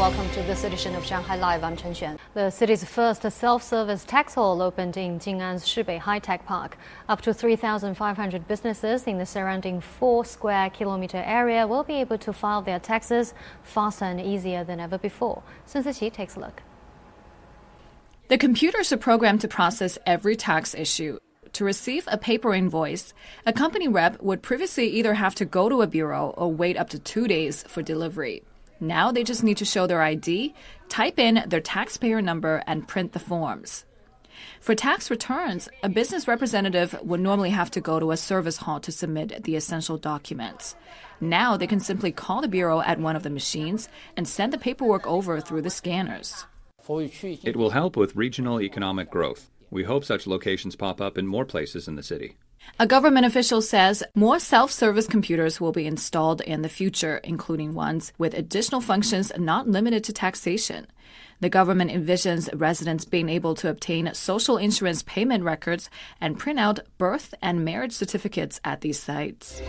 Welcome to this edition of Shanghai Live. I'm Chen Xuan. The city's first self-service tax hall opened in Jing'an's Shibei High-Tech Park. Up to 3,500 businesses in the surrounding four square kilometer area will be able to file their taxes faster and easier than ever before. Sun Siqi takes a look. The computers are programmed to process every tax issue. To receive a paper invoice, a company rep would previously either have to go to a bureau or wait up to two days for delivery. Now they just need to show their ID, type in their taxpayer number, and print the forms. For tax returns, a business representative would normally have to go to a service hall to submit the essential documents. Now they can simply call the bureau at one of the machines and send the paperwork over through the scanners. It will help with regional economic growth. We hope such locations pop up in more places in the city. A government official says more self service computers will be installed in the future, including ones with additional functions not limited to taxation. The government envisions residents being able to obtain social insurance payment records and print out birth and marriage certificates at these sites.